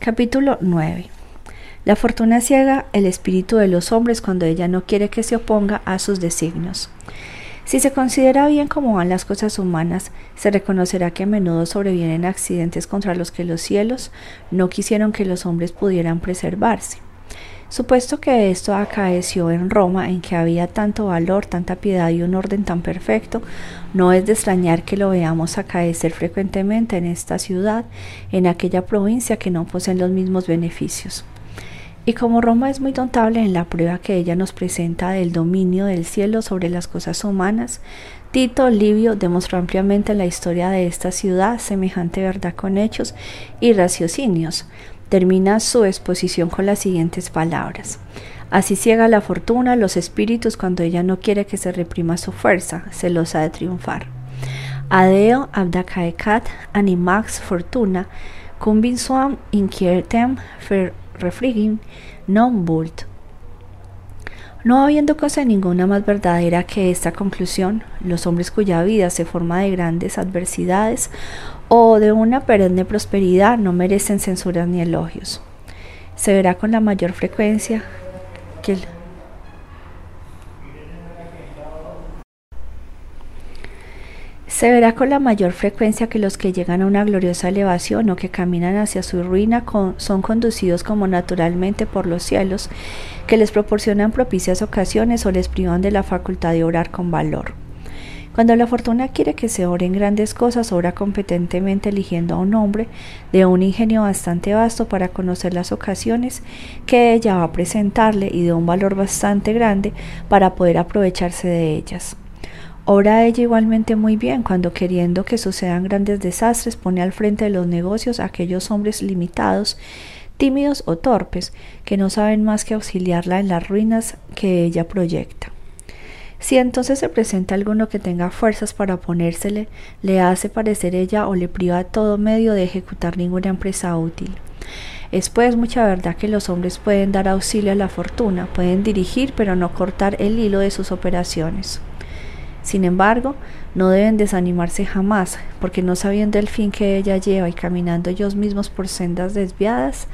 Capítulo 9. La fortuna ciega el espíritu de los hombres cuando ella no quiere que se oponga a sus designios. Si se considera bien cómo van las cosas humanas, se reconocerá que a menudo sobrevienen accidentes contra los que los cielos no quisieron que los hombres pudieran preservarse. Supuesto que esto acaeció en Roma, en que había tanto valor, tanta piedad y un orden tan perfecto, no es de extrañar que lo veamos acaecer frecuentemente en esta ciudad, en aquella provincia que no poseen los mismos beneficios. Y como Roma es muy notable en la prueba que ella nos presenta del dominio del cielo sobre las cosas humanas, Tito Livio demostró ampliamente en la historia de esta ciudad semejante verdad con hechos y raciocinios, Termina su exposición con las siguientes palabras. Así ciega la fortuna los espíritus cuando ella no quiere que se reprima su fuerza, celosa de triunfar. Adeo abdacaecat animax fortuna, cumbin suam inquietem refrigin non vult. No habiendo cosa ninguna más verdadera que esta conclusión, los hombres cuya vida se forma de grandes adversidades o de una perenne prosperidad no merecen censuras ni elogios. Se verá con la mayor frecuencia que Se verá con la mayor frecuencia que los que llegan a una gloriosa elevación o que caminan hacia su ruina son conducidos como naturalmente por los cielos, que les proporcionan propicias ocasiones o les privan de la facultad de orar con valor. Cuando la fortuna quiere que se ore en grandes cosas, obra competentemente eligiendo a un hombre de un ingenio bastante vasto para conocer las ocasiones que ella va a presentarle y de un valor bastante grande para poder aprovecharse de ellas. Obra ella igualmente muy bien cuando queriendo que sucedan grandes desastres pone al frente de los negocios a aquellos hombres limitados, tímidos o torpes, que no saben más que auxiliarla en las ruinas que ella proyecta. Si entonces se presenta alguno que tenga fuerzas para oponérsele, le hace parecer ella o le priva todo medio de ejecutar ninguna empresa útil. Es pues mucha verdad que los hombres pueden dar auxilio a la fortuna, pueden dirigir pero no cortar el hilo de sus operaciones. Sin embargo, no deben desanimarse jamás, porque no sabiendo el fin que ella lleva y caminando ellos mismos por sendas desviadas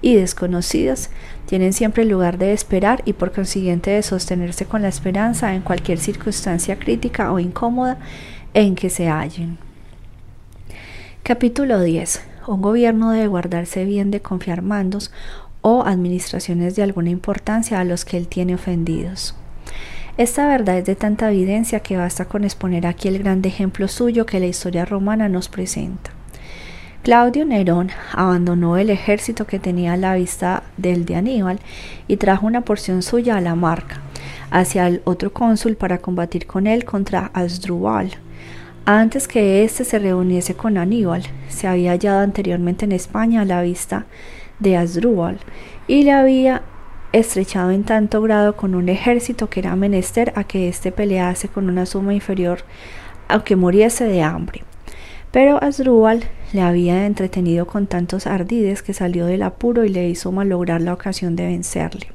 y desconocidas, tienen siempre lugar de esperar y por consiguiente de sostenerse con la esperanza en cualquier circunstancia crítica o incómoda en que se hallen. Capítulo 10. Un gobierno debe guardarse bien de confiar mandos o administraciones de alguna importancia a los que él tiene ofendidos. Esta verdad es de tanta evidencia que basta con exponer aquí el grande ejemplo suyo que la historia romana nos presenta. Claudio Nerón abandonó el ejército que tenía a la vista del de Aníbal y trajo una porción suya a la marca hacia el otro cónsul para combatir con él contra Asdrúbal. Antes que éste se reuniese con Aníbal, se había hallado anteriormente en España a la vista de Asdrúbal y le había estrechado en tanto grado con un ejército que era menester a que éste pelease con una suma inferior aunque muriese de hambre. Pero Asdrúbal le había entretenido con tantos ardides que salió del apuro y le hizo malograr la ocasión de vencerle.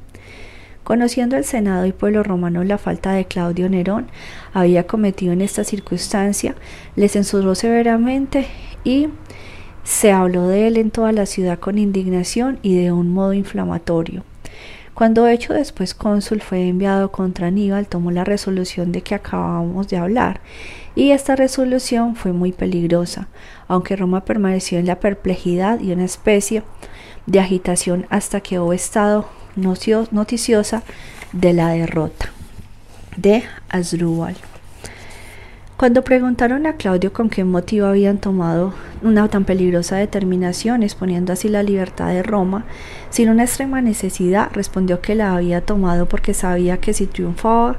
Conociendo el Senado y pueblo romano la falta de Claudio Nerón había cometido en esta circunstancia, le censuró severamente y se habló de él en toda la ciudad con indignación y de un modo inflamatorio. Cuando hecho después cónsul fue enviado contra Aníbal, tomó la resolución de que acabamos de hablar y esta resolución fue muy peligrosa, aunque Roma permaneció en la perplejidad y una especie de agitación hasta que hubo estado noticiosa de la derrota de Asdrúbal. Cuando preguntaron a Claudio con qué motivo habían tomado una tan peligrosa determinación, exponiendo así la libertad de Roma, sin una extrema necesidad, respondió que la había tomado porque sabía que si triunfaba,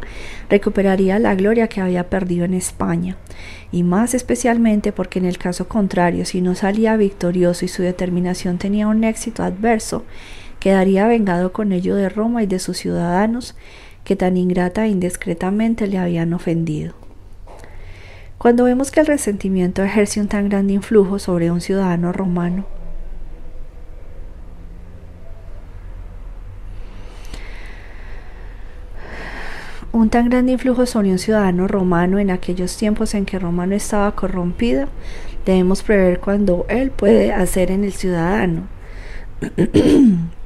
recuperaría la gloria que había perdido en España, y más especialmente porque en el caso contrario, si no salía victorioso y su determinación tenía un éxito adverso, quedaría vengado con ello de Roma y de sus ciudadanos, que tan ingrata e indiscretamente le habían ofendido. Cuando vemos que el resentimiento ejerce un tan grande influjo sobre un ciudadano romano, un tan grande influjo sobre un ciudadano romano en aquellos tiempos en que Roma no estaba corrompida, debemos prever cuando él puede hacer en el ciudadano.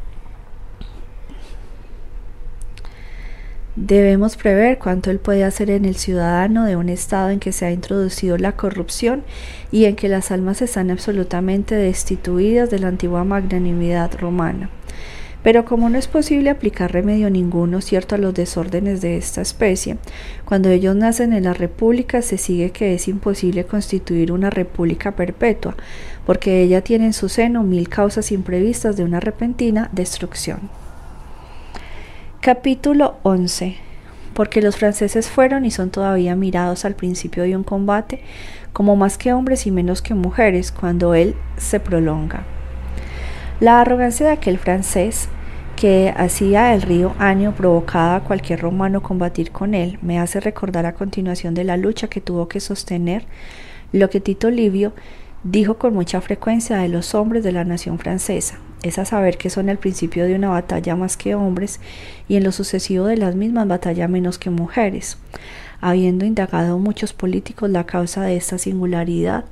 Debemos prever cuánto él puede hacer en el ciudadano de un estado en que se ha introducido la corrupción y en que las almas están absolutamente destituidas de la antigua magnanimidad romana. Pero como no es posible aplicar remedio ninguno cierto a los desórdenes de esta especie, cuando ellos nacen en la república se sigue que es imposible constituir una república perpetua, porque ella tiene en su seno mil causas imprevistas de una repentina destrucción. Capítulo 11. Porque los franceses fueron y son todavía mirados al principio de un combate como más que hombres y menos que mujeres cuando él se prolonga. La arrogancia de aquel francés que hacía el río Año provocaba a cualquier romano combatir con él me hace recordar a continuación de la lucha que tuvo que sostener lo que Tito Livio dijo con mucha frecuencia de los hombres de la nación francesa, es a saber que son el principio de una batalla más que hombres y en lo sucesivo de las mismas batalla menos que mujeres. Habiendo indagado muchos políticos la causa de esta singularidad,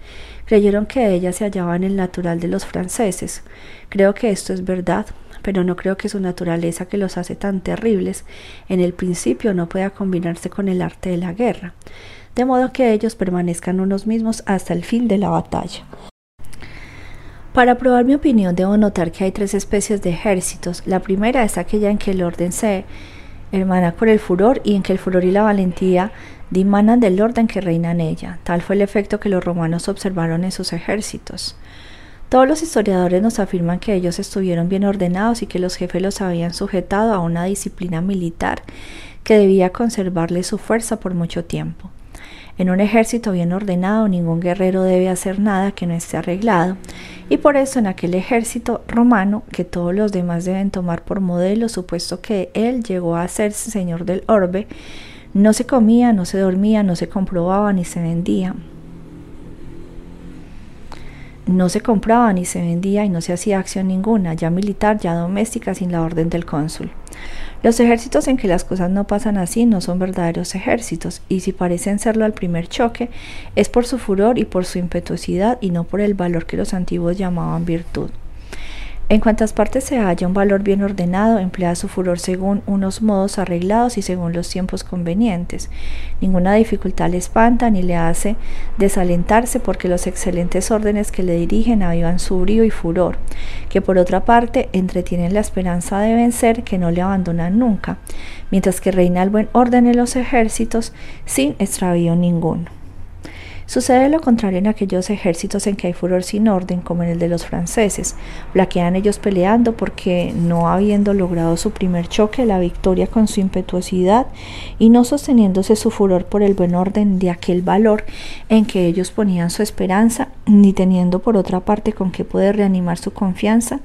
creyeron que ella se hallaba en el natural de los franceses. Creo que esto es verdad, pero no creo que su naturaleza que los hace tan terribles en el principio no pueda combinarse con el arte de la guerra, de modo que ellos permanezcan unos mismos hasta el fin de la batalla. Para probar mi opinión debo notar que hay tres especies de ejércitos. La primera es aquella en que el orden se hermana por el furor y en que el furor y la valentía dimanan del orden que reina en ella. Tal fue el efecto que los romanos observaron en sus ejércitos. Todos los historiadores nos afirman que ellos estuvieron bien ordenados y que los jefes los habían sujetado a una disciplina militar que debía conservarle su fuerza por mucho tiempo. En un ejército bien ordenado ningún guerrero debe hacer nada que no esté arreglado, y por eso en aquel ejército romano que todos los demás deben tomar por modelo, supuesto que él llegó a ser señor del orbe, no se comía, no se dormía, no se comprobaba ni se vendía. No se compraba ni se vendía y no se hacía acción ninguna, ya militar, ya doméstica, sin la orden del cónsul. Los ejércitos en que las cosas no pasan así no son verdaderos ejércitos, y si parecen serlo al primer choque, es por su furor y por su impetuosidad y no por el valor que los antiguos llamaban virtud. En cuantas partes se halla un valor bien ordenado, emplea su furor según unos modos arreglados y según los tiempos convenientes. Ninguna dificultad le espanta ni le hace desalentarse porque los excelentes órdenes que le dirigen avivan su brío y furor, que por otra parte entretienen la esperanza de vencer que no le abandonan nunca, mientras que reina el buen orden en los ejércitos sin extravío ninguno. Sucede lo contrario en aquellos ejércitos en que hay furor sin orden, como en el de los franceses. Blaquean ellos peleando porque, no habiendo logrado su primer choque, la victoria con su impetuosidad y no sosteniéndose su furor por el buen orden de aquel valor en que ellos ponían su esperanza, ni teniendo por otra parte con qué poder reanimar su confianza,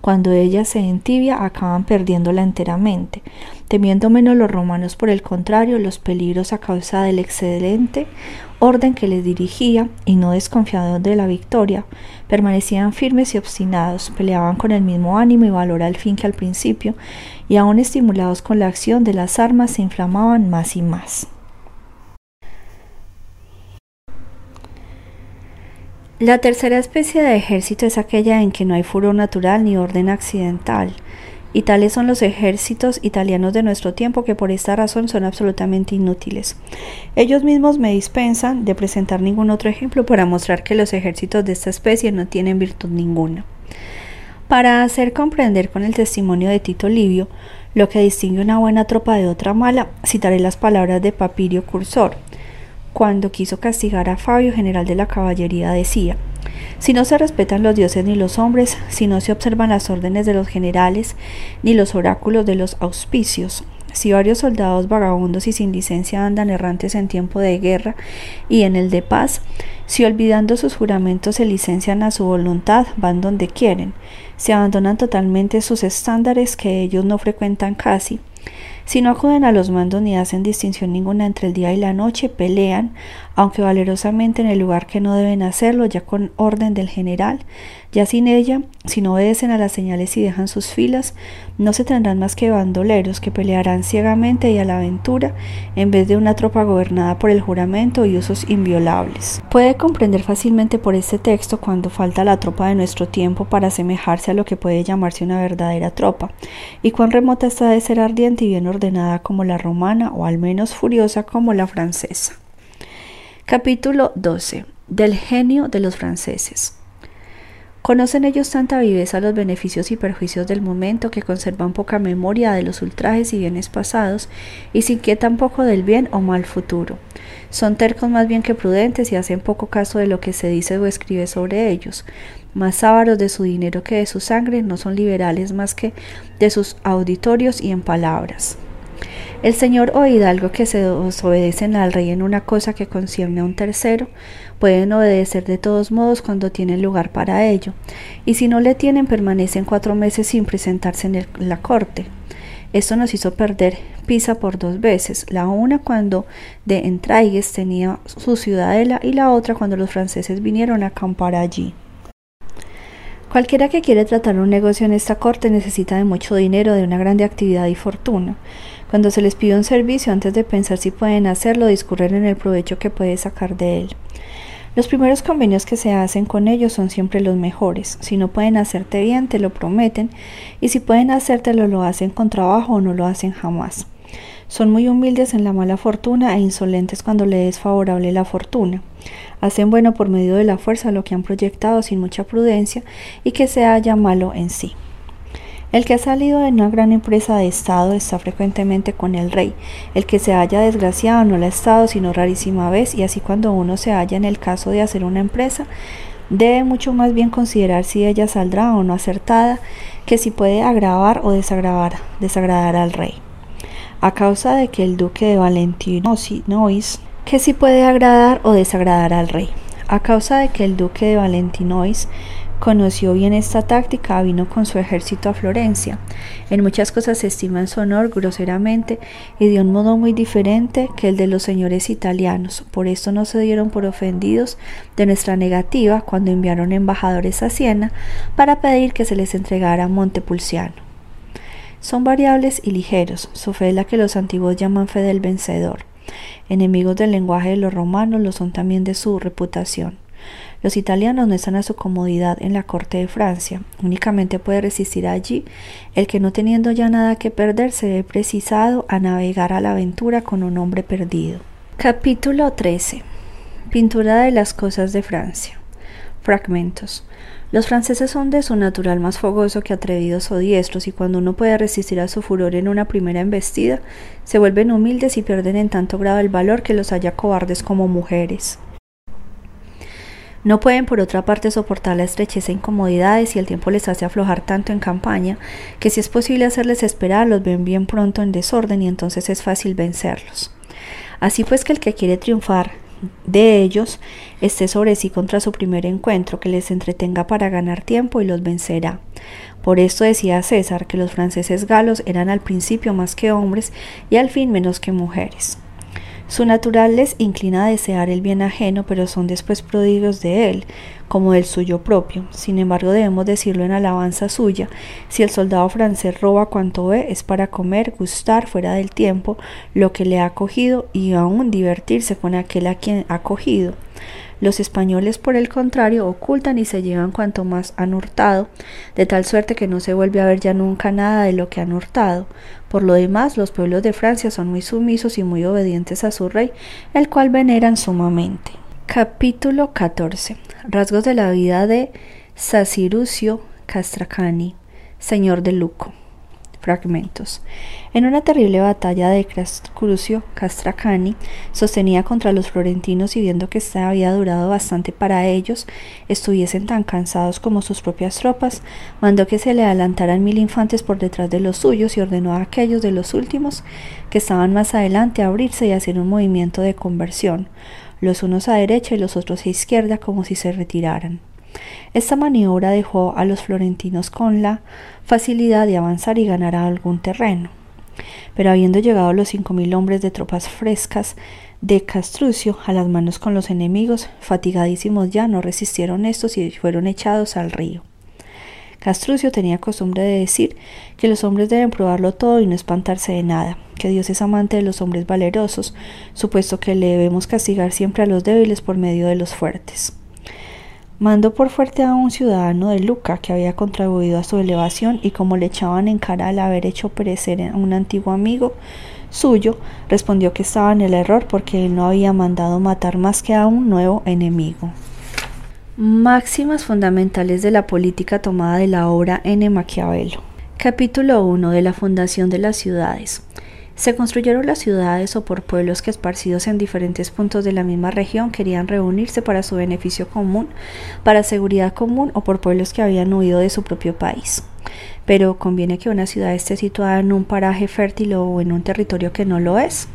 cuando ella se entibia acaban perdiéndola enteramente. Temiendo menos los romanos, por el contrario, los peligros a causa del excelente orden que les dirigía y no desconfiados de la victoria, permanecían firmes y obstinados, peleaban con el mismo ánimo y valor al fin que al principio, y aún estimulados con la acción de las armas se inflamaban más y más. La tercera especie de ejército es aquella en que no hay furor natural ni orden accidental, y tales son los ejércitos italianos de nuestro tiempo que por esta razón son absolutamente inútiles. Ellos mismos me dispensan de presentar ningún otro ejemplo para mostrar que los ejércitos de esta especie no tienen virtud ninguna. Para hacer comprender con el testimonio de Tito Livio lo que distingue una buena tropa de otra mala, citaré las palabras de Papirio Cursor. Cuando quiso castigar a Fabio, general de la caballería, decía si no se respetan los dioses ni los hombres, si no se observan las órdenes de los generales ni los oráculos de los auspicios, si varios soldados vagabundos y sin licencia andan errantes en tiempo de guerra y en el de paz, si olvidando sus juramentos se licencian a su voluntad, van donde quieren, si abandonan totalmente sus estándares que ellos no frecuentan casi, si no acuden a los mandos ni hacen distinción ninguna entre el día y la noche, pelean, aunque valerosamente en el lugar que no deben hacerlo, ya con orden del general, ya sin ella, si no obedecen a las señales y dejan sus filas, no se tendrán más que bandoleros que pelearán ciegamente y a la aventura, en vez de una tropa gobernada por el juramento y usos inviolables. Puede comprender fácilmente por este texto cuando falta la tropa de nuestro tiempo para asemejarse a lo que puede llamarse una verdadera tropa, y cuán remota está de ser ardiente y bien ordenada como la romana, o al menos furiosa como la francesa. Capítulo 12. Del genio de los franceses. Conocen ellos tanta viveza los beneficios y perjuicios del momento que conservan poca memoria de los ultrajes y bienes pasados y se inquietan poco del bien o mal futuro. Son tercos más bien que prudentes y hacen poco caso de lo que se dice o escribe sobre ellos. Más ávaros de su dinero que de su sangre, no son liberales más que de sus auditorios y en palabras. El señor o hidalgo que se desobedecen al rey en una cosa que concierne a un tercero, pueden obedecer de todos modos cuando tienen lugar para ello, y si no le tienen permanecen cuatro meses sin presentarse en, la corte. Esto nos hizo perder Pisa por dos veces, la una cuando de Entraigues tenía su ciudadela y la otra cuando los franceses vinieron a acampar allí. Cualquiera que quiere tratar un negocio en esta corte necesita de mucho dinero, de una grande actividad y fortuna. Cuando se les pide un servicio, antes de pensar si pueden hacerlo, discurren en el provecho que puede sacar de él. Los primeros convenios que se hacen con ellos son siempre los mejores. Si no pueden hacerte bien, te lo prometen, y si pueden hacértelo, lo hacen con trabajo o no lo hacen jamás. Son muy humildes en la mala fortuna e insolentes cuando le es favorable la fortuna. Hacen bueno por medio de la fuerza lo que han proyectado sin mucha prudencia y que se haya malo en sí. El que ha salido de una gran empresa de Estado está frecuentemente con el rey. El que se haya desgraciado no lo ha estado sino rarísima vez y así cuando uno se halla en el caso de hacer una empresa, debe mucho más bien considerar si ella saldrá o no acertada que si puede agravar o desagradar, desagradar al rey. A causa de que el duque de Valentinois, que si puede agradar o desagradar al rey. A causa de que el duque de Valentinois Conoció bien esta táctica, vino con su ejército a Florencia. En muchas cosas se estima en su honor groseramente y de un modo muy diferente que el de los señores italianos. Por esto no se dieron por ofendidos de nuestra negativa cuando enviaron embajadores a Siena para pedir que se les entregara Montepulciano. Son variables y ligeros, su fe es la que los antiguos llaman fe del vencedor. Enemigos del lenguaje de los romanos lo son también de su reputación. Los italianos no están a su comodidad en la corte de Francia, únicamente puede resistir allí el que no teniendo ya nada que perder se ve precisado a navegar a la aventura con un hombre perdido. Capítulo 13. Pintura de las cosas de Francia. Fragmentos. Los franceses son de su natural más fogoso que atrevidos o diestros, y cuando uno puede resistir a su furor en una primera embestida, se vuelven humildes y pierden en tanto grado el valor que los haya cobardes como mujeres. No pueden por otra parte soportar la estrechez e incomodidades y el tiempo les hace aflojar tanto en campaña que si es posible hacerles esperar los ven bien pronto en desorden y entonces es fácil vencerlos. Así pues que el que quiere triunfar de ellos esté sobre sí contra su primer encuentro, que les entretenga para ganar tiempo y los vencerá. Por esto decía César que los franceses galos eran al principio más que hombres y al fin menos que mujeres. Su natural les inclina a desear el bien ajeno, pero son después prodigios de él, como del suyo propio. Sin embargo, debemos decirlo en alabanza suya. Si el soldado francés roba cuanto ve, es para comer, gustar fuera del tiempo lo que le ha cogido y aún divertirse con aquel a quien ha cogido. Los españoles, por el contrario, ocultan y se llevan cuanto más han hurtado, de tal suerte que no se vuelve a ver ya nunca nada de lo que han hurtado. Por lo demás, los pueblos de Francia son muy sumisos y muy obedientes a su rey, el cual veneran sumamente. Capítulo 14. Rasgos de la vida de Sacirucio Castracani, señor de Luco. Fragmentos. En una terrible batalla de Crucio, Castracani sostenía contra los florentinos y viendo que esta había durado bastante para ellos, estuviesen tan cansados como sus propias tropas, mandó que se le adelantaran mil infantes por detrás de los suyos y ordenó a aquellos de los últimos que estaban más adelante a abrirse y hacer un movimiento de conversión, los unos a derecha y los otros a izquierda como si se retiraran. Esta maniobra dejó a los florentinos con la facilidad de avanzar y ganar algún terreno. Pero habiendo llegado los cinco mil hombres de tropas frescas de Castrucio a las manos con los enemigos, fatigadísimos ya, no resistieron estos y fueron echados al río. Castrucio tenía costumbre de decir que los hombres deben probarlo todo y no espantarse de nada, que Dios es amante de los hombres valerosos, supuesto que le debemos castigar siempre a los débiles por medio de los fuertes. Mandó por fuerte a un ciudadano de Luca que había contribuido a su elevación y como le echaban en cara al haber hecho perecer a un antiguo amigo, suyo, respondió que estaba en el error porque él no había mandado matar más que a un nuevo enemigo. Máximas fundamentales de la política tomada de la obra N. Maquiavelo. Capítulo 1 de la fundación de las ciudades. Se construyeron las ciudades o por pueblos que esparcidos en diferentes puntos de la misma región querían reunirse para su beneficio común, para seguridad común o por pueblos que habían huido de su propio país pero conviene que una ciudad esté situada en un paraje fértil o en un territorio que no lo es.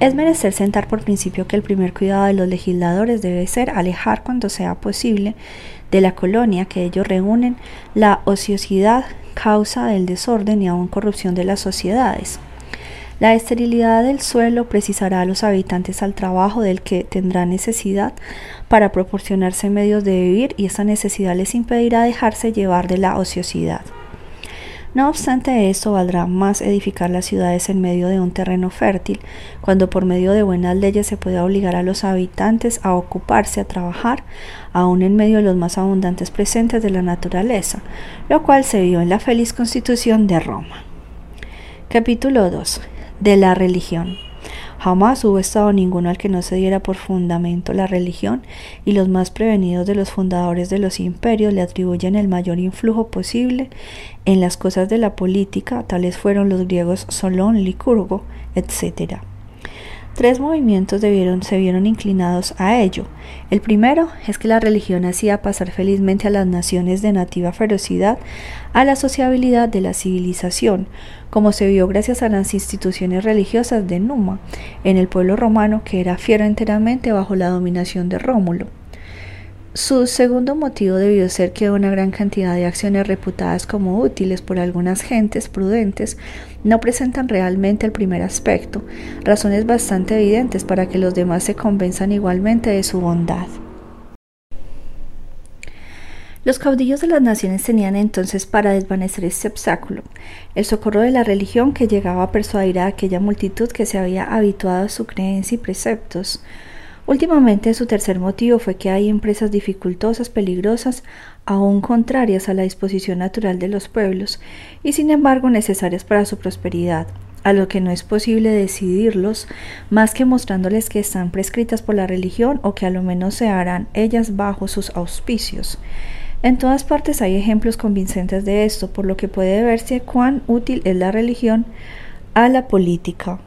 Es menester sentar por principio que el primer cuidado de los legisladores debe ser alejar cuando sea posible de la colonia que ellos reúnen la ociosidad, causa del desorden y aún corrupción de las sociedades. La esterilidad del suelo precisará a los habitantes al trabajo del que tendrán necesidad para proporcionarse medios de vivir y esa necesidad les impedirá dejarse llevar de la ociosidad. No obstante esto, valdrá más edificar las ciudades en medio de un terreno fértil, cuando por medio de buenas leyes se puede obligar a los habitantes a ocuparse, a trabajar, aún en medio de los más abundantes presentes de la naturaleza, lo cual se vio en la feliz constitución de Roma. Capítulo 2. De la religión. Jamás hubo estado ninguno al que no se diera por fundamento la religión, y los más prevenidos de los fundadores de los imperios le atribuyen el mayor influjo posible en las cosas de la política, tales fueron los griegos Solón, Licurgo, etc. Tres movimientos se vieron inclinados a ello. El primero es que la religión hacía pasar felizmente a las naciones de nativa ferocidad a la sociabilidad de la civilización, como se vio gracias a las instituciones religiosas de Numa, en el pueblo romano que era fiero enteramente bajo la dominación de Rómulo. Su segundo motivo debió ser que una gran cantidad de acciones reputadas como útiles por algunas gentes prudentes no presentan realmente el primer aspecto, razones bastante evidentes para que los demás se convenzan igualmente de su bondad. Los caudillos de las naciones tenían entonces para desvanecer este obstáculo el socorro de la religión que llegaba a persuadir a aquella multitud que se había habituado a su creencia y preceptos. Últimamente su tercer motivo fue que hay empresas dificultosas, peligrosas, aún contrarias a la disposición natural de los pueblos, y sin embargo necesarias para su prosperidad, a lo que no es posible decidirlos más que mostrándoles que están prescritas por la religión o que a lo menos se harán ellas bajo sus auspicios. En todas partes hay ejemplos convincentes de esto, por lo que puede verse cuán útil es la religión a la política.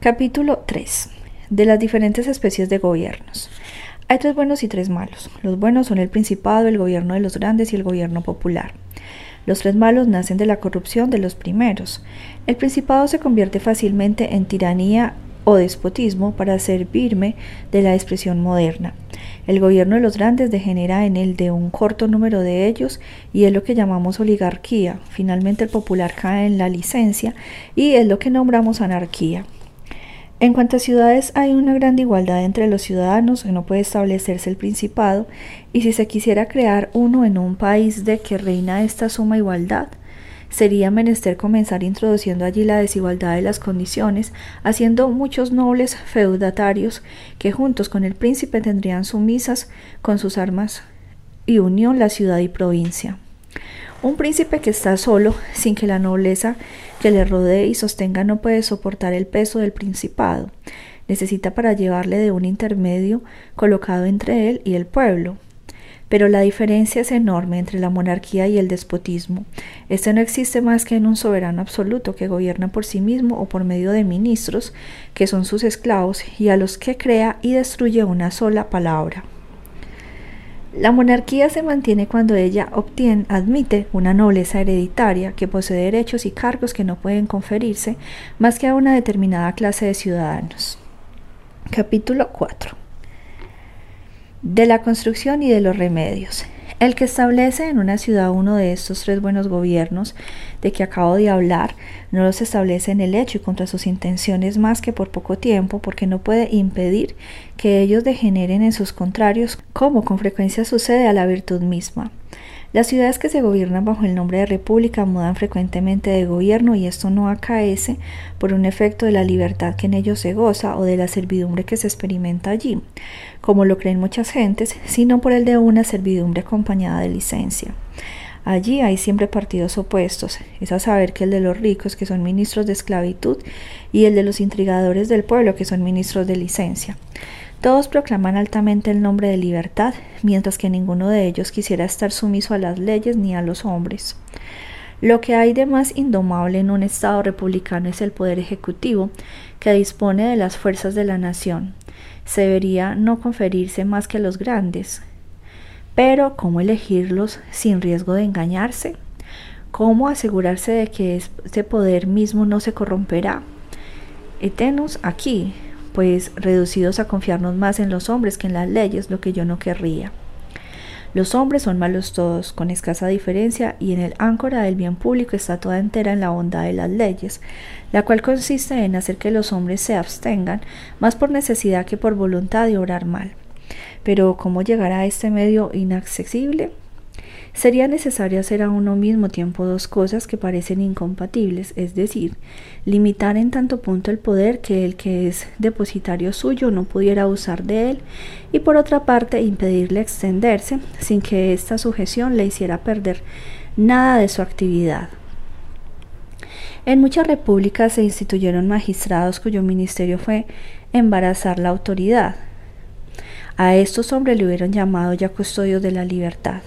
Capítulo 3. De las diferentes especies de gobiernos. Hay tres buenos y tres malos. Los buenos son el principado, el gobierno de los grandes y el gobierno popular. Los tres malos nacen de la corrupción de los primeros. El principado se convierte fácilmente en tiranía o despotismo para servirme de la expresión moderna. El gobierno de los grandes degenera en el de un corto número de ellos y es lo que llamamos oligarquía. Finalmente el popular cae en la licencia y es lo que nombramos anarquía. En cuanto a ciudades hay una gran igualdad entre los ciudadanos, no puede establecerse el principado, y si se quisiera crear uno en un país de que reina esta suma igualdad, sería menester comenzar introduciendo allí la desigualdad de las condiciones, haciendo muchos nobles feudatarios que juntos con el príncipe tendrían sumisas con sus armas y unión la ciudad y provincia. Un príncipe que está solo, sin que la nobleza que le rodee y sostenga no puede soportar el peso del principado. Necesita para llevarle de un intermedio colocado entre él y el pueblo pero la diferencia es enorme entre la monarquía y el despotismo. Este no existe más que en un soberano absoluto que gobierna por sí mismo o por medio de ministros, que son sus esclavos, y a los que crea y destruye una sola palabra. La monarquía se mantiene cuando ella obtiene, admite una nobleza hereditaria que posee derechos y cargos que no pueden conferirse más que a una determinada clase de ciudadanos. Capítulo 4 de la construcción y de los remedios. El que establece en una ciudad uno de estos tres buenos gobiernos de que acabo de hablar, no los establece en el hecho y contra sus intenciones más que por poco tiempo, porque no puede impedir que ellos degeneren en sus contrarios, como con frecuencia sucede a la virtud misma. Las ciudades que se gobiernan bajo el nombre de república mudan frecuentemente de gobierno y esto no acaece por un efecto de la libertad que en ellos se goza o de la servidumbre que se experimenta allí, como lo creen muchas gentes, sino por el de una servidumbre acompañada de licencia. Allí hay siempre partidos opuestos, es a saber que el de los ricos, que son ministros de esclavitud, y el de los intrigadores del pueblo, que son ministros de licencia. Todos proclaman altamente el nombre de libertad, mientras que ninguno de ellos quisiera estar sumiso a las leyes ni a los hombres. Lo que hay de más indomable en un Estado republicano es el poder ejecutivo, que dispone de las fuerzas de la nación. Se debería no conferirse más que a los grandes. Pero, ¿cómo elegirlos sin riesgo de engañarse? ¿Cómo asegurarse de que este poder mismo no se corromperá? Etenos aquí, pues reducidos a confiarnos más en los hombres que en las leyes, lo que yo no querría. Los hombres son malos todos, con escasa diferencia, y en el áncora del bien público está toda entera en la bondad de las leyes, la cual consiste en hacer que los hombres se abstengan, más por necesidad que por voluntad de obrar mal. Pero ¿cómo llegar a este medio inaccesible? Sería necesario hacer a uno mismo tiempo dos cosas que parecen incompatibles, es decir, limitar en tanto punto el poder que el que es depositario suyo no pudiera usar de él, y por otra parte impedirle extenderse sin que esta sujeción le hiciera perder nada de su actividad. En muchas repúblicas se instituyeron magistrados cuyo ministerio fue embarazar la autoridad. A estos hombres le hubieran llamado ya custodios de la libertad.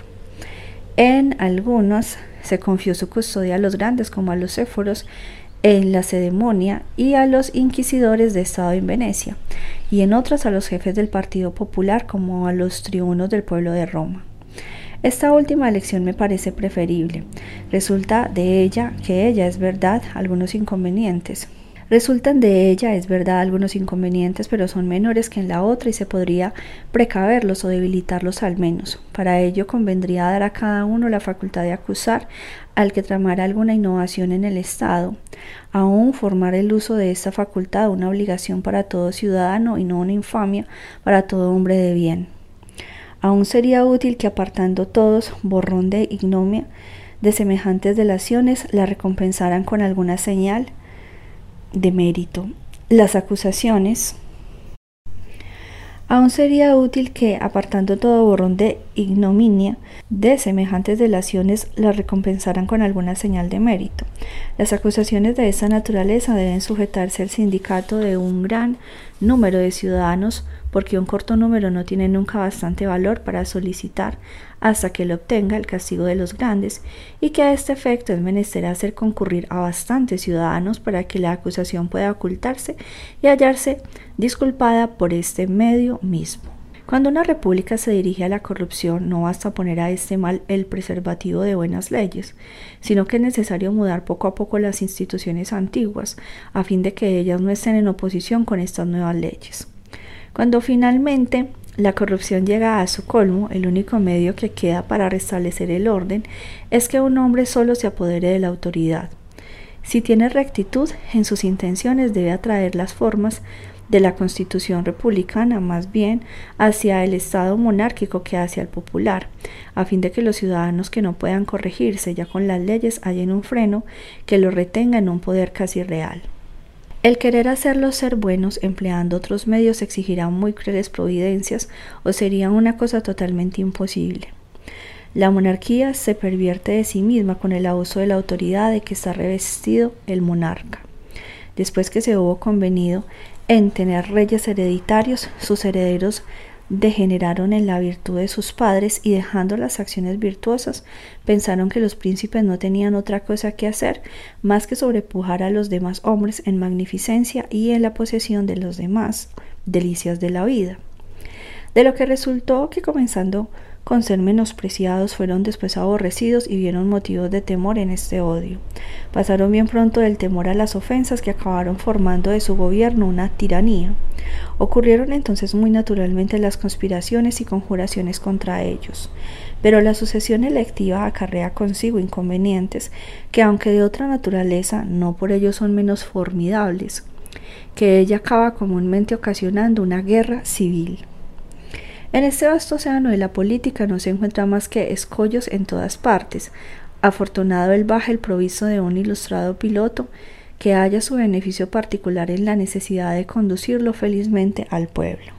En algunos se confió su custodia a los grandes como a los éforos en la ceremonia y a los inquisidores de Estado en Venecia, y en otras a los jefes del Partido Popular como a los tribunos del pueblo de Roma. Esta última elección me parece preferible. Resulta de ella que ella es verdad algunos inconvenientes. Resultan de ella, es verdad, algunos inconvenientes, pero son menores que en la otra y se podría precaverlos o debilitarlos al menos. Para ello convendría dar a cada uno la facultad de acusar al que tramara alguna innovación en el Estado, aún formar el uso de esta facultad una obligación para todo ciudadano y no una infamia para todo hombre de bien. Aún sería útil que apartando todos borrón de ignomia de semejantes delaciones la recompensaran con alguna señal, de mérito. Las acusaciones. Aún sería útil que, apartando todo borrón de ignominia de semejantes delaciones, las recompensaran con alguna señal de mérito. Las acusaciones de esta naturaleza deben sujetarse al sindicato de un gran número de ciudadanos porque un corto número no tiene nunca bastante valor para solicitar hasta que lo obtenga el castigo de los grandes, y que a este efecto es menester hacer concurrir a bastantes ciudadanos para que la acusación pueda ocultarse y hallarse disculpada por este medio mismo. Cuando una república se dirige a la corrupción, no basta poner a este mal el preservativo de buenas leyes, sino que es necesario mudar poco a poco las instituciones antiguas, a fin de que ellas no estén en oposición con estas nuevas leyes. Cuando finalmente la corrupción llega a su colmo, el único medio que queda para restablecer el orden es que un hombre solo se apodere de la autoridad. Si tiene rectitud en sus intenciones debe atraer las formas de la constitución republicana más bien hacia el estado monárquico que hacia el popular, a fin de que los ciudadanos que no puedan corregirse ya con las leyes hallen un freno que los retenga en un poder casi real. El querer hacerlos ser buenos empleando otros medios exigirá muy crueles providencias o sería una cosa totalmente imposible. La monarquía se pervierte de sí misma con el abuso de la autoridad de que está revestido el monarca. Después que se hubo convenido en tener reyes hereditarios, sus herederos degeneraron en la virtud de sus padres y dejando las acciones virtuosas, pensaron que los príncipes no tenían otra cosa que hacer más que sobrepujar a los demás hombres en magnificencia y en la posesión de los demás delicias de la vida. De lo que resultó que comenzando con ser menospreciados, fueron después aborrecidos y vieron motivos de temor en este odio. Pasaron bien pronto del temor a las ofensas que acabaron formando de su gobierno una tiranía. Ocurrieron entonces muy naturalmente las conspiraciones y conjuraciones contra ellos. Pero la sucesión electiva acarrea consigo inconvenientes que, aunque de otra naturaleza, no por ello son menos formidables, que ella acaba comúnmente ocasionando una guerra civil. En este vasto océano de la política no se encuentra más que escollos en todas partes. Afortunado el baje el proviso de un ilustrado piloto que haya su beneficio particular en la necesidad de conducirlo felizmente al pueblo.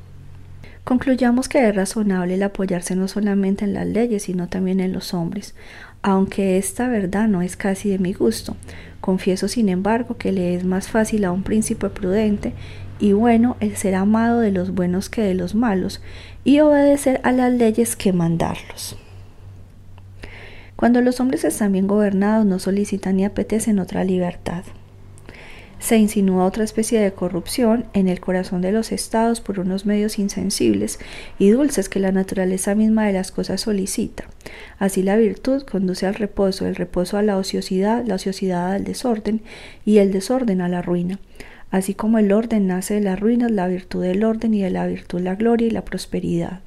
Concluyamos que es razonable el apoyarse no solamente en las leyes, sino también en los hombres, aunque esta verdad no es casi de mi gusto. Confieso, sin embargo, que le es más fácil a un príncipe prudente y bueno el ser amado de los buenos que de los malos, y obedecer a las leyes que mandarlos. Cuando los hombres están bien gobernados no solicitan ni apetecen otra libertad. Se insinúa otra especie de corrupción en el corazón de los estados por unos medios insensibles y dulces que la naturaleza misma de las cosas solicita. Así la virtud conduce al reposo, el reposo a la ociosidad, la ociosidad al desorden y el desorden a la ruina. Así como el orden nace de las ruinas, la virtud del orden y de la virtud la gloria y la prosperidad.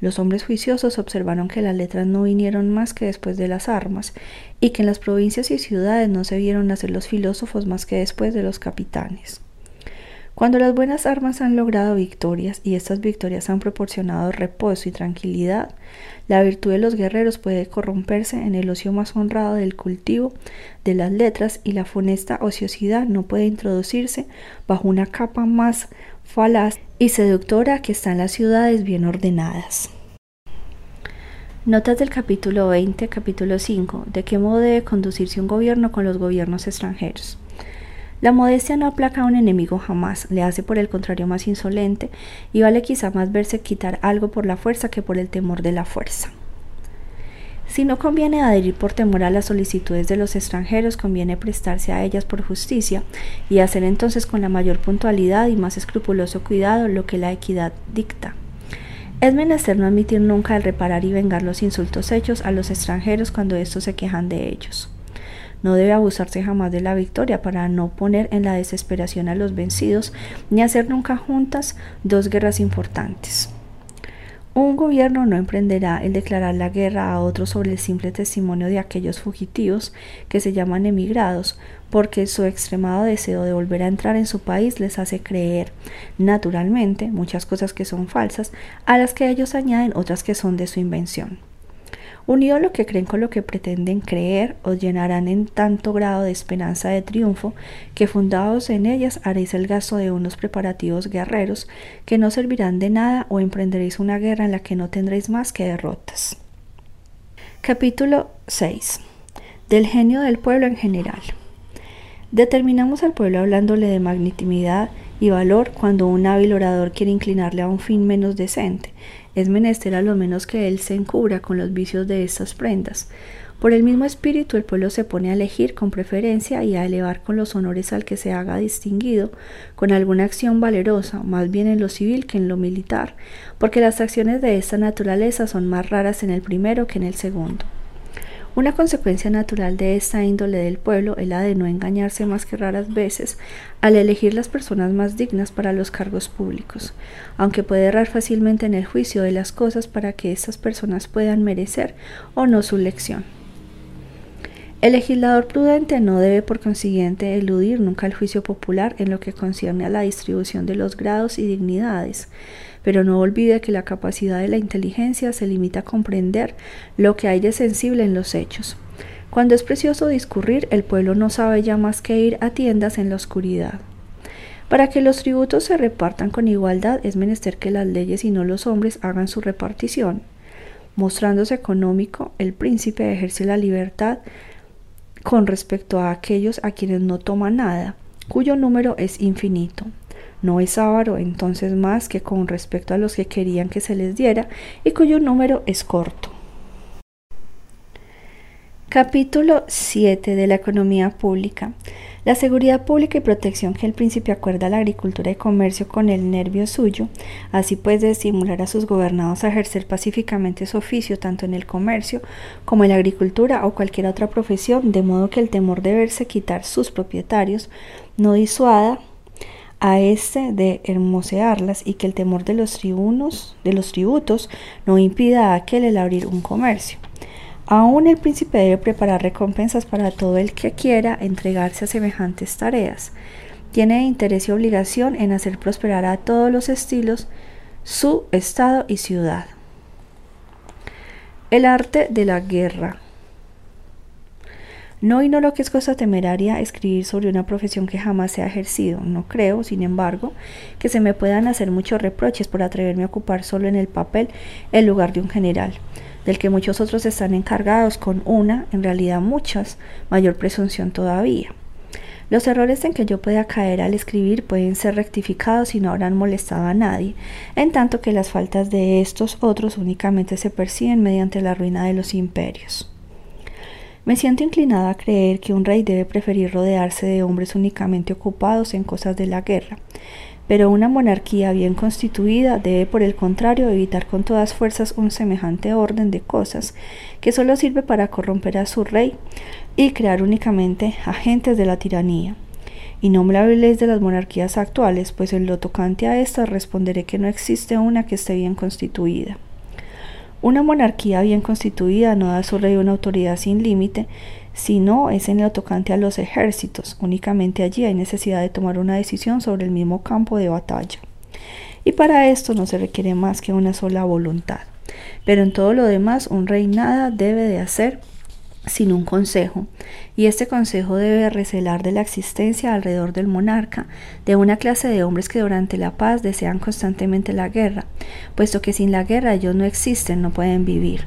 Los hombres juiciosos observaron que las letras no vinieron más que después de las armas, y que en las provincias y ciudades no se vieron nacer los filósofos más que después de los capitanes. Cuando las buenas armas han logrado victorias y estas victorias han proporcionado reposo y tranquilidad, la virtud de los guerreros puede corromperse en el ocio más honrado del cultivo de las letras y la funesta ociosidad no puede introducirse bajo una capa más falaz y seductora que está en las ciudades bien ordenadas. Notas del capítulo 20, capítulo 5, de qué modo debe conducirse un gobierno con los gobiernos extranjeros. La modestia no aplaca a un enemigo jamás, le hace por el contrario más insolente y vale quizá más verse quitar algo por la fuerza que por el temor de la fuerza. Si no conviene adherir por temor a las solicitudes de los extranjeros, conviene prestarse a ellas por justicia y hacer entonces con la mayor puntualidad y más escrupuloso cuidado lo que la equidad dicta. Es menester no admitir nunca el reparar y vengar los insultos hechos a los extranjeros cuando estos se quejan de ellos. No debe abusarse jamás de la victoria para no poner en la desesperación a los vencidos, ni hacer nunca juntas dos guerras importantes. Un gobierno no emprenderá el declarar la guerra a otros sobre el simple testimonio de aquellos fugitivos que se llaman emigrados, porque su extremado deseo de volver a entrar en su país les hace creer, naturalmente, muchas cosas que son falsas, a las que ellos añaden otras que son de su invención. Unido lo que creen con lo que pretenden creer, os llenarán en tanto grado de esperanza de triunfo, que fundados en ellas haréis el gasto de unos preparativos guerreros, que no servirán de nada o emprenderéis una guerra en la que no tendréis más que derrotas. Capítulo 6. Del genio del pueblo en general. Determinamos al pueblo hablándole de magnitimidad y valor cuando un hábil orador quiere inclinarle a un fin menos decente, es menester a lo menos que él se encubra con los vicios de estas prendas. Por el mismo espíritu el pueblo se pone a elegir con preferencia y a elevar con los honores al que se haga distinguido con alguna acción valerosa, más bien en lo civil que en lo militar, porque las acciones de esta naturaleza son más raras en el primero que en el segundo. Una consecuencia natural de esta índole del pueblo es la de no engañarse más que raras veces al elegir las personas más dignas para los cargos públicos, aunque puede errar fácilmente en el juicio de las cosas para que estas personas puedan merecer o no su lección. El legislador prudente no debe por consiguiente eludir nunca el juicio popular en lo que concierne a la distribución de los grados y dignidades, pero no olvide que la capacidad de la inteligencia se limita a comprender lo que hay de sensible en los hechos. Cuando es precioso discurrir, el pueblo no sabe ya más que ir a tiendas en la oscuridad. Para que los tributos se repartan con igualdad es menester que las leyes y no los hombres hagan su repartición. Mostrándose económico, el príncipe ejerce la libertad con respecto a aquellos a quienes no toma nada, cuyo número es infinito. No es avaro entonces más que con respecto a los que querían que se les diera y cuyo número es corto. Capítulo 7 de la economía pública. La seguridad pública y protección que el príncipe acuerda a la agricultura y comercio con el nervio suyo, así pues de estimular a sus gobernados a ejercer pacíficamente su oficio tanto en el comercio como en la agricultura o cualquier otra profesión, de modo que el temor de verse quitar sus propietarios no disuada a este de hermosearlas y que el temor de los tribunos, de los tributos, no impida a aquel el abrir un comercio. Aún el príncipe debe preparar recompensas para todo el que quiera entregarse a semejantes tareas. Tiene interés y obligación en hacer prosperar a todos los estilos su estado y ciudad. El arte de la guerra. No ignoro que es cosa temeraria escribir sobre una profesión que jamás se ha ejercido. No creo, sin embargo, que se me puedan hacer muchos reproches por atreverme a ocupar solo en el papel el lugar de un general, del que muchos otros están encargados con una, en realidad muchas, mayor presunción todavía. Los errores en que yo pueda caer al escribir pueden ser rectificados y no habrán molestado a nadie, en tanto que las faltas de estos otros únicamente se perciben mediante la ruina de los imperios. Me siento inclinada a creer que un rey debe preferir rodearse de hombres únicamente ocupados en cosas de la guerra, pero una monarquía bien constituida debe por el contrario evitar con todas fuerzas un semejante orden de cosas que solo sirve para corromper a su rey y crear únicamente agentes de la tiranía. Y no me habléis de las monarquías actuales, pues en lo tocante a estas responderé que no existe una que esté bien constituida. Una monarquía bien constituida no da a su rey una autoridad sin límite, sino es en lo tocante a los ejércitos. Únicamente allí hay necesidad de tomar una decisión sobre el mismo campo de batalla. Y para esto no se requiere más que una sola voluntad. Pero en todo lo demás un rey nada debe de hacer sin un consejo, y este consejo debe recelar de la existencia alrededor del monarca de una clase de hombres que durante la paz desean constantemente la guerra, puesto que sin la guerra ellos no existen, no pueden vivir.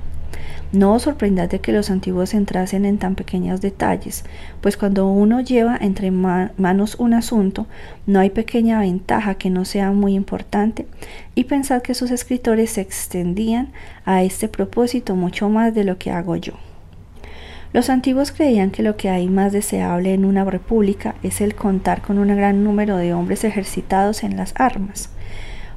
No os sorprendáis de que los antiguos entrasen en tan pequeños detalles, pues cuando uno lleva entre manos un asunto, no hay pequeña ventaja que no sea muy importante, y pensad que sus escritores se extendían a este propósito mucho más de lo que hago yo. Los antiguos creían que lo que hay más deseable en una república es el contar con un gran número de hombres ejercitados en las armas,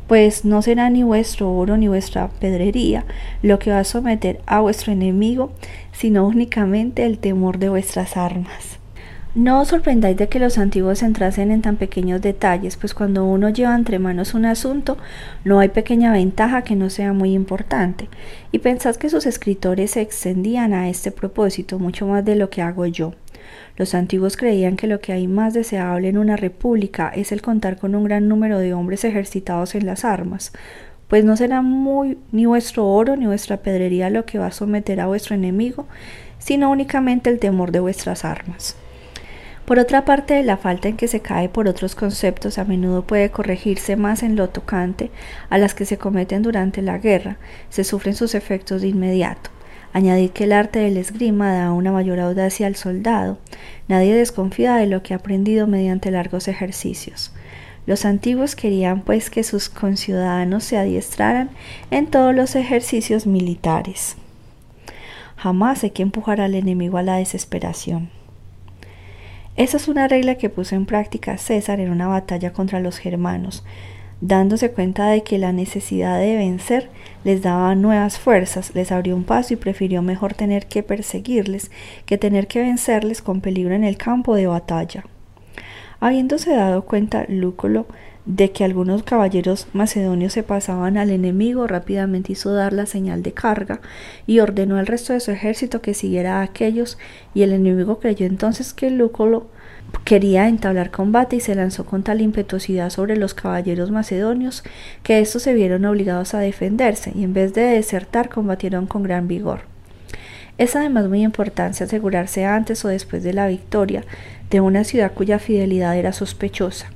pues no será ni vuestro oro ni vuestra pedrería lo que va a someter a vuestro enemigo, sino únicamente el temor de vuestras armas. No os sorprendáis de que los antiguos entrasen en tan pequeños detalles, pues cuando uno lleva entre manos un asunto, no hay pequeña ventaja que no sea muy importante, y pensad que sus escritores se extendían a este propósito mucho más de lo que hago yo. Los antiguos creían que lo que hay más deseable en una república es el contar con un gran número de hombres ejercitados en las armas, pues no será muy ni vuestro oro ni vuestra pedrería lo que va a someter a vuestro enemigo, sino únicamente el temor de vuestras armas. Por otra parte, la falta en que se cae por otros conceptos a menudo puede corregirse más en lo tocante a las que se cometen durante la guerra, se sufren sus efectos de inmediato. Añadid que el arte del esgrima da una mayor audacia al soldado. Nadie desconfía de lo que ha aprendido mediante largos ejercicios. Los antiguos querían pues que sus conciudadanos se adiestraran en todos los ejercicios militares. Jamás hay que empujar al enemigo a la desesperación. Esa es una regla que puso en práctica César en una batalla contra los germanos, dándose cuenta de que la necesidad de vencer les daba nuevas fuerzas, les abrió un paso y prefirió mejor tener que perseguirles que tener que vencerles con peligro en el campo de batalla. Habiéndose dado cuenta Lúculo de que algunos caballeros macedonios se pasaban al enemigo, rápidamente hizo dar la señal de carga y ordenó al resto de su ejército que siguiera a aquellos, y el enemigo creyó entonces que Lúculo quería entablar combate y se lanzó con tal impetuosidad sobre los caballeros macedonios que estos se vieron obligados a defenderse y en vez de desertar combatieron con gran vigor. Es además muy importante asegurarse antes o después de la victoria de una ciudad cuya fidelidad era sospechosa.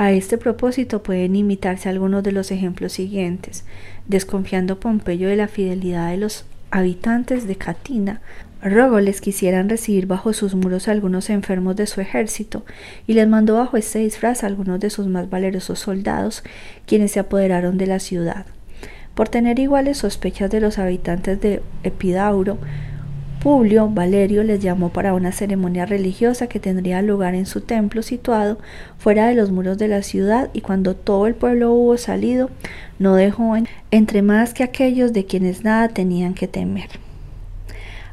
A este propósito pueden imitarse algunos de los ejemplos siguientes. Desconfiando Pompeyo de la fidelidad de los habitantes de Catina, Rogo les quisieran recibir bajo sus muros algunos enfermos de su ejército, y les mandó bajo este disfraz algunos de sus más valerosos soldados, quienes se apoderaron de la ciudad. Por tener iguales sospechas de los habitantes de Epidauro, Publio Valerio les llamó para una ceremonia religiosa que tendría lugar en su templo situado fuera de los muros de la ciudad y cuando todo el pueblo hubo salido, no dejó entre más que aquellos de quienes nada tenían que temer.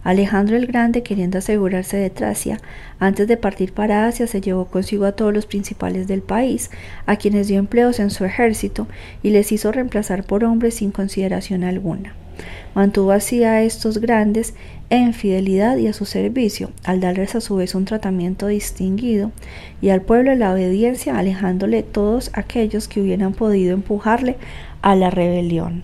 Alejandro el Grande, queriendo asegurarse de Tracia, antes de partir para Asia, se llevó consigo a todos los principales del país, a quienes dio empleos en su ejército y les hizo reemplazar por hombres sin consideración alguna. Mantuvo así a estos grandes en fidelidad y a su servicio, al darles a su vez un tratamiento distinguido, y al pueblo la obediencia, alejándole todos aquellos que hubieran podido empujarle a la rebelión.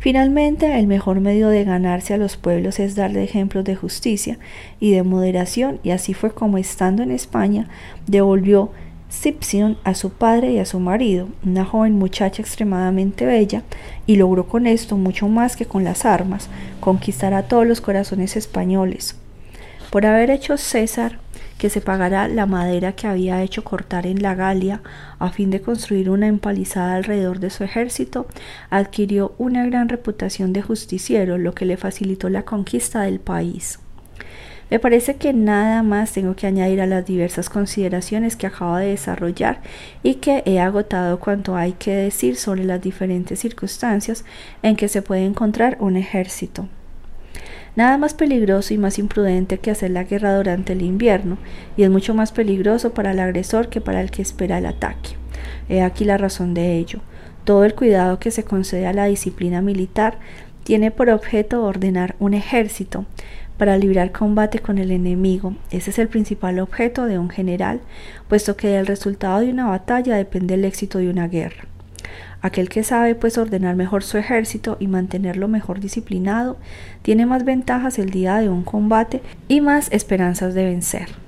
Finalmente, el mejor medio de ganarse a los pueblos es darle ejemplos de justicia y de moderación, y así fue como, estando en España, devolvió Sipsion a su padre y a su marido, una joven muchacha extremadamente bella, y logró con esto mucho más que con las armas, conquistar a todos los corazones españoles. Por haber hecho César que se pagara la madera que había hecho cortar en la Galia a fin de construir una empalizada alrededor de su ejército, adquirió una gran reputación de justiciero, lo que le facilitó la conquista del país. Me parece que nada más tengo que añadir a las diversas consideraciones que acabo de desarrollar y que he agotado cuanto hay que decir sobre las diferentes circunstancias en que se puede encontrar un ejército. Nada más peligroso y más imprudente que hacer la guerra durante el invierno, y es mucho más peligroso para el agresor que para el que espera el ataque. He aquí la razón de ello. Todo el cuidado que se concede a la disciplina militar tiene por objeto ordenar un ejército, para librar combate con el enemigo. Ese es el principal objeto de un general, puesto que del resultado de una batalla depende el éxito de una guerra. Aquel que sabe pues ordenar mejor su ejército y mantenerlo mejor disciplinado, tiene más ventajas el día de un combate y más esperanzas de vencer.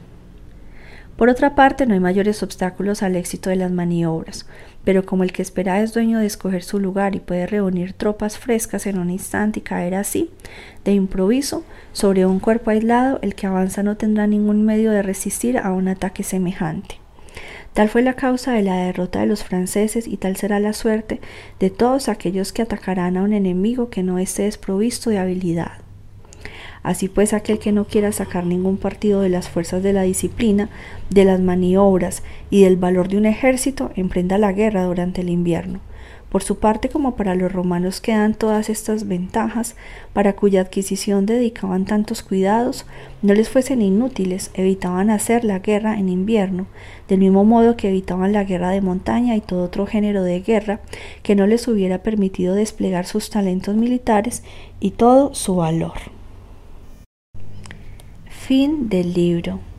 Por otra parte, no hay mayores obstáculos al éxito de las maniobras, pero como el que espera es dueño de escoger su lugar y puede reunir tropas frescas en un instante y caer así, de improviso, sobre un cuerpo aislado, el que avanza no tendrá ningún medio de resistir a un ataque semejante. Tal fue la causa de la derrota de los franceses y tal será la suerte de todos aquellos que atacarán a un enemigo que no esté desprovisto de habilidad. Así pues, aquel que no quiera sacar ningún partido de las fuerzas de la disciplina, de las maniobras y del valor de un ejército, emprenda la guerra durante el invierno. Por su parte, como para los romanos quedan todas estas ventajas, para cuya adquisición dedicaban tantos cuidados, no les fuesen inútiles, evitaban hacer la guerra en invierno, del mismo modo que evitaban la guerra de montaña y todo otro género de guerra que no les hubiera permitido desplegar sus talentos militares y todo su valor. Fin del libro.